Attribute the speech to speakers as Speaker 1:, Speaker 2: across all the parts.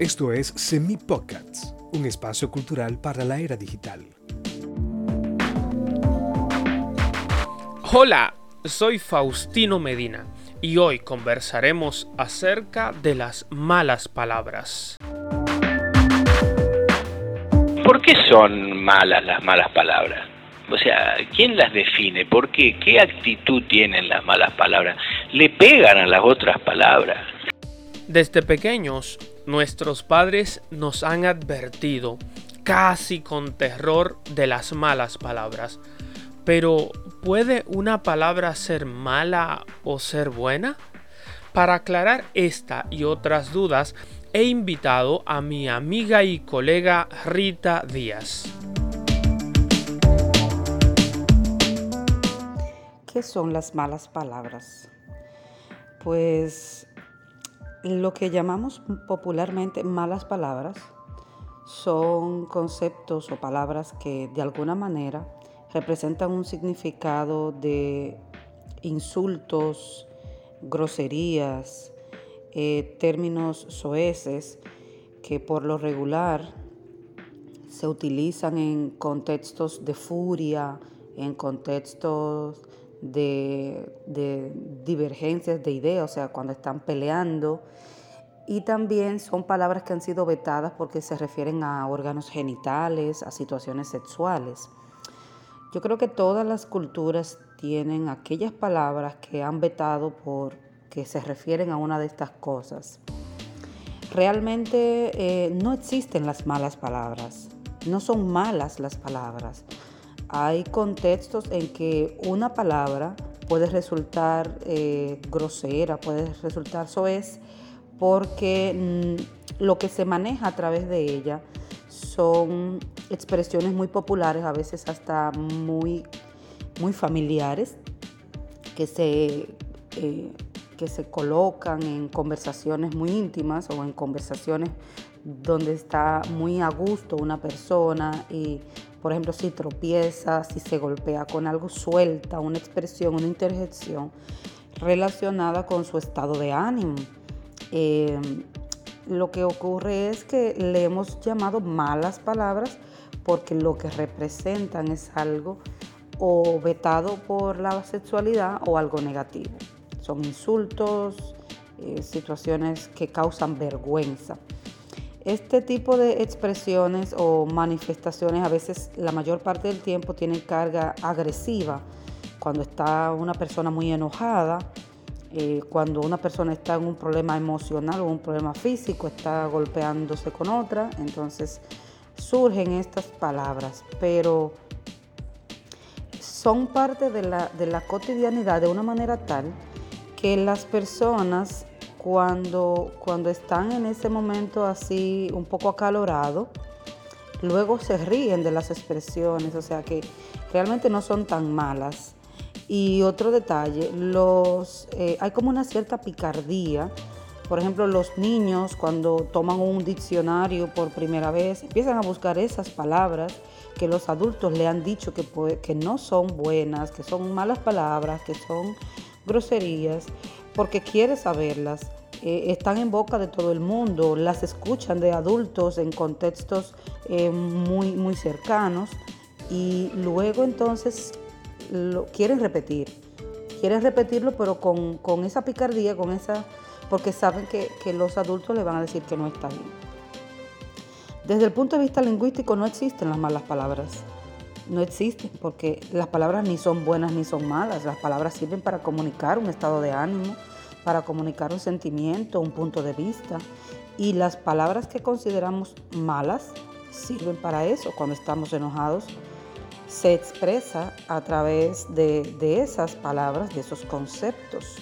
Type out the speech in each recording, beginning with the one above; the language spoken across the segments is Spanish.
Speaker 1: Esto es Semi Podcasts, un espacio cultural para la era digital.
Speaker 2: Hola, soy Faustino Medina y hoy conversaremos acerca de las malas palabras.
Speaker 3: ¿Por qué son malas las malas palabras? O sea, ¿quién las define? ¿Por qué? ¿Qué actitud tienen las malas palabras? ¿Le pegan a las otras palabras?
Speaker 2: Desde pequeños, nuestros padres nos han advertido, casi con terror, de las malas palabras. Pero, ¿puede una palabra ser mala o ser buena? Para aclarar esta y otras dudas, he invitado a mi amiga y colega Rita Díaz.
Speaker 4: ¿Qué son las malas palabras? Pues lo que llamamos popularmente malas palabras son conceptos o palabras que de alguna manera representan un significado de insultos, groserías, eh, términos soeces que por lo regular se utilizan en contextos de furia, en contextos de, divergencias de ideas, o sea, cuando están peleando. Y también son palabras que han sido vetadas porque se refieren a órganos genitales, a situaciones sexuales. Yo creo que todas las culturas tienen aquellas palabras que han vetado porque se refieren a una de estas cosas. Realmente eh, no existen las malas palabras, no son malas las palabras, hay contextos en que una palabra puede resultar eh, grosera, puede resultar soez, porque mm, lo que se maneja a través de ella son expresiones muy populares, a veces hasta muy, muy familiares, que se, eh, que se colocan en conversaciones muy íntimas o en conversaciones donde está muy a gusto una persona y por ejemplo, si tropieza, si se golpea con algo, suelta una expresión, una interjección relacionada con su estado de ánimo. Eh, lo que ocurre es que le hemos llamado malas palabras porque lo que representan es algo o vetado por la sexualidad o algo negativo. Son insultos, eh, situaciones que causan vergüenza. Este tipo de expresiones o manifestaciones a veces la mayor parte del tiempo tienen carga agresiva. Cuando está una persona muy enojada, eh, cuando una persona está en un problema emocional o un problema físico, está golpeándose con otra, entonces surgen estas palabras, pero son parte de la, de la cotidianidad de una manera tal que las personas cuando, cuando están en ese momento así un poco acalorado, luego se ríen de las expresiones, o sea que realmente no son tan malas. Y otro detalle, los, eh, hay como una cierta picardía. Por ejemplo, los niños cuando toman un diccionario por primera vez empiezan a buscar esas palabras que los adultos le han dicho que, que no son buenas, que son malas palabras, que son groserías porque quiere saberlas. Eh, están en boca de todo el mundo, las escuchan de adultos en contextos eh, muy, muy cercanos y luego entonces lo, quieren repetir. Quieren repetirlo pero con, esa picardía, con esa, porque saben que, que los adultos le van a decir que no está bien. Desde el punto de vista lingüístico no existen las malas palabras no existen porque las palabras ni son buenas ni son malas. Las palabras sirven para comunicar un estado de ánimo, para comunicar un sentimiento, un punto de vista. Y las palabras que consideramos malas sirven para eso. Cuando estamos enojados, se expresa a través de, de esas palabras, de esos conceptos.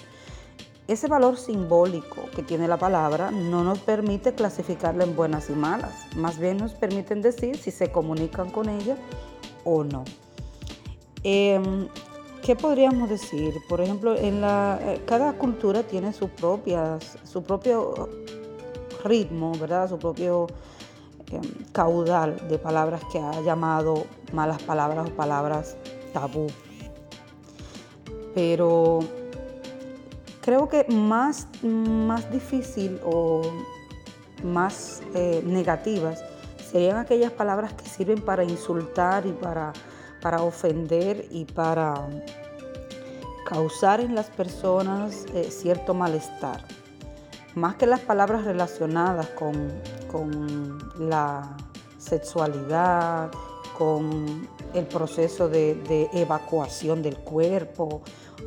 Speaker 4: Ese valor simbólico que tiene la palabra no nos permite clasificarla en buenas y malas, más bien nos permiten decir si se comunican con ella o no. Em, ¿Qué podríamos decir? Por ejemplo, en la, eh, cada cultura tiene su, su propio ritmo, ¿verdad? Su propio em, caudal de palabras que ha llamado malas palabras o palabras tabú. Pero creo que más, más difícil o más eh, negativas serían aquellas palabras que sirven para insultar y para, para ofender y para causar en las personas eh, cierto malestar. Más que las palabras relacionadas con, con la sexualidad, con el proceso de, evacuación del cuerpo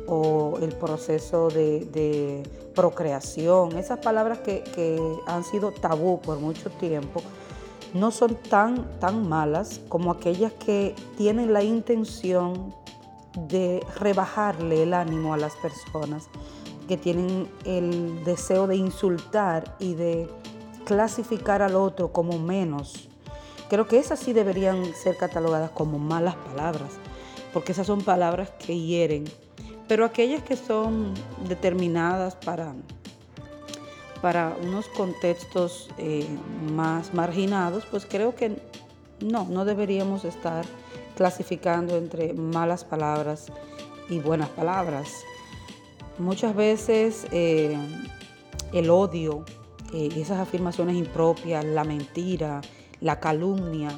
Speaker 4: o el proceso de, procreación. Esas palabras que, han sido tabú por mucho tiempo no son tan, tan malas como aquellas que tienen la intención de rebajarle el ánimo a las personas, que tienen el deseo de insultar y de clasificar al otro como menos Creo que esas sí deberían ser catalogadas como malas palabras, porque esas son palabras que hieren. Pero aquellas que son determinadas para, para unos contextos eh, más marginados, pues creo que no, no deberíamos estar clasificando entre malas palabras y buenas palabras. Muchas veces eh, el odio, eh, esas afirmaciones impropias, la mentira, la calumnia,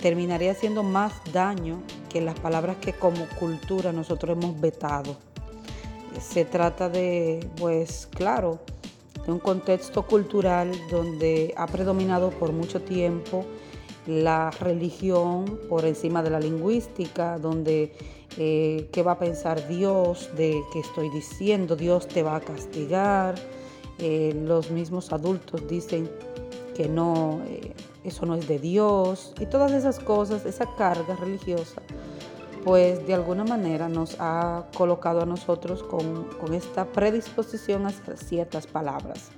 Speaker 4: terminaría haciendo más daño que las palabras que como cultura nosotros hemos vetado. Se trata de, pues claro, de un contexto cultural donde ha predominado por mucho tiempo la religión por encima de la lingüística, donde eh, qué va a pensar Dios de que estoy diciendo, Dios te va a castigar. Eh, los mismos adultos dicen que no, eh, eso no es de Dios y todas esas cosas, esa carga religiosa, pues de alguna manera nos ha colocado a nosotros con, esta predisposición hacia ciertas palabras.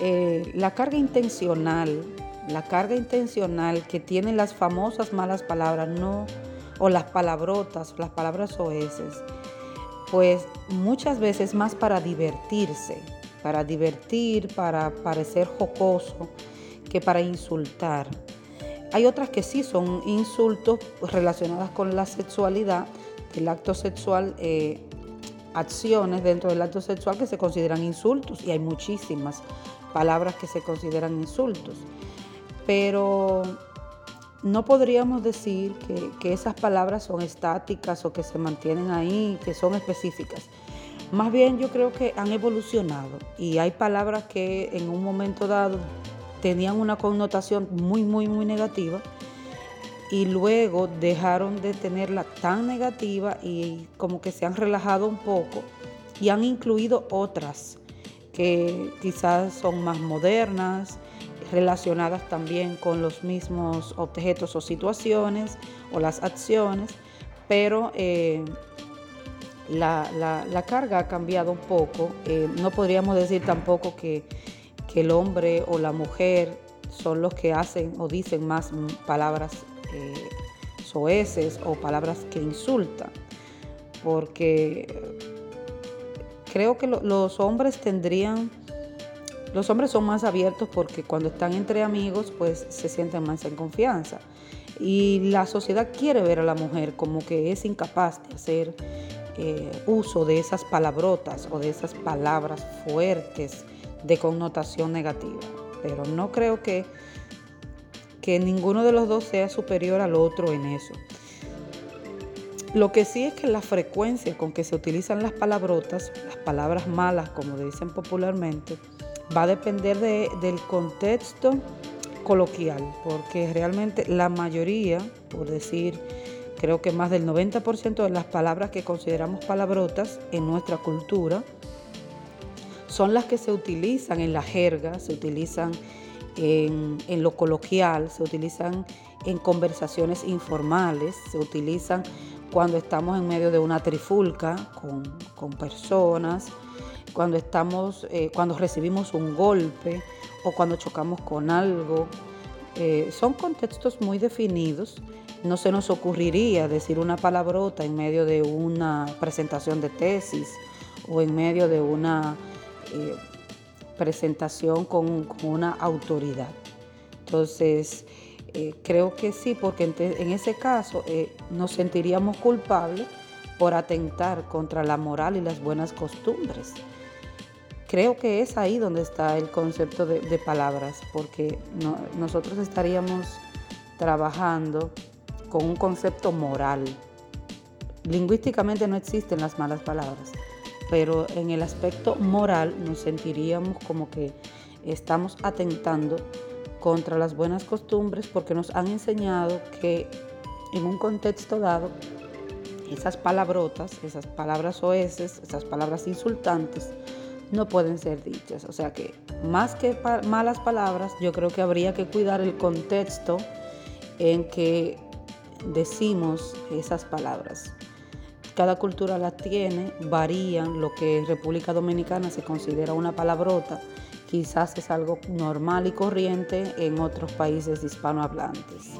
Speaker 4: Eh, la carga intencional, la carga intencional que tienen las famosas malas palabras, no, o las palabrotas, las palabras oeces, pues muchas veces más para divertirse, para divertir, para parecer jocoso, que para insultar. Hay otras que sí son insultos relacionadas con la sexualidad, el acto sexual, eh, acciones dentro del acto sexual que se consideran insultos y hay muchísimas palabras que se consideran insultos. Pero no podríamos decir que, que esas palabras son estáticas o que se mantienen ahí, que son específicas. Más bien yo creo que han evolucionado y hay palabras que en un momento dado tenían una connotación muy, muy, muy negativa y luego dejaron de tenerla tan negativa y como que se han relajado un poco y han incluido otras que quizás son más modernas, relacionadas también con los mismos objetos o situaciones o las acciones, pero eh, la, carga ha cambiado un poco. Eh, no podríamos decir tampoco que, el hombre o la mujer son los que hacen o dicen más palabras eh, soeces o palabras que insultan, porque creo que los hombres tendrían, los hombres son más abiertos porque cuando están entre amigos pues se sienten más en confianza. Y la sociedad quiere ver a la mujer como que es incapaz de hacer eh, uso de esas palabrotas o de esas palabras fuertes de connotación negativa. Pero no creo que, que ninguno de los dos sea superior al otro en eso. Lo que sí es que la frecuencia con que se utilizan las palabrotas, las palabras malas como dicen popularmente, va a depender del contexto coloquial, porque realmente la mayoría, por decir Creo que más del 90% de las palabras que consideramos palabrotas en nuestra cultura son las que se utilizan en la jerga, se utilizan en, lo coloquial, se utilizan en conversaciones informales, se utilizan cuando estamos en medio de una trifulca con, personas, cuando estamos, eh, cuando recibimos un golpe o cuando chocamos con algo. Eh, son contextos muy definidos no se nos ocurriría decir una palabrota en medio de una presentación de tesis o en medio de una eh, presentación con, una autoridad. Entonces, eh, creo que sí, porque en, ese caso eh, nos sentiríamos culpables por atentar contra la moral y las buenas costumbres. creo que es ahí donde está el concepto de, palabras, porque nosotros estaríamos trabajando con un concepto moral. Lingüísticamente no existen las malas palabras, pero en el aspecto moral nos sentiríamos como que estamos atentando contra las buenas costumbres porque nos han enseñado que en un contexto dado esas palabrotas, esas palabras oeces, esas palabras insultantes, no pueden ser dichas. O sea que más que malas palabras, yo creo que habría que cuidar el contexto en que decimos esas palabras. Cada cultura las tiene, varían, lo que en República Dominicana se considera una palabrota, quizás es algo normal y corriente en otros países hispanohablantes.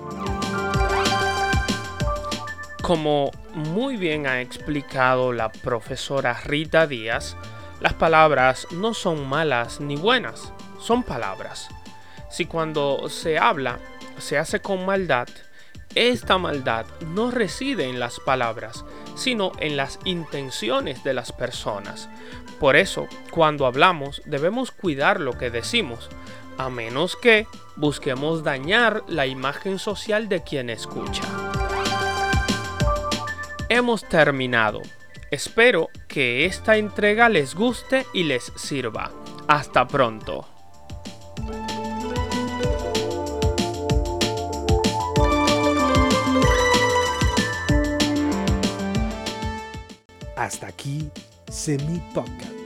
Speaker 2: Como muy bien ha explicado la profesora Rita Díaz, las palabras no son malas ni buenas, son palabras. Si cuando se habla se hace con maldad, esta maldad no reside en las palabras, sino en las intenciones de las personas. Por eso, cuando hablamos, debemos cuidar lo que decimos, a menos que busquemos dañar la imagen social de quien escucha. Hemos terminado. Espero que esta entrega les guste y les sirva. Hasta pronto.
Speaker 1: Hasta aquí, Semi Podcast.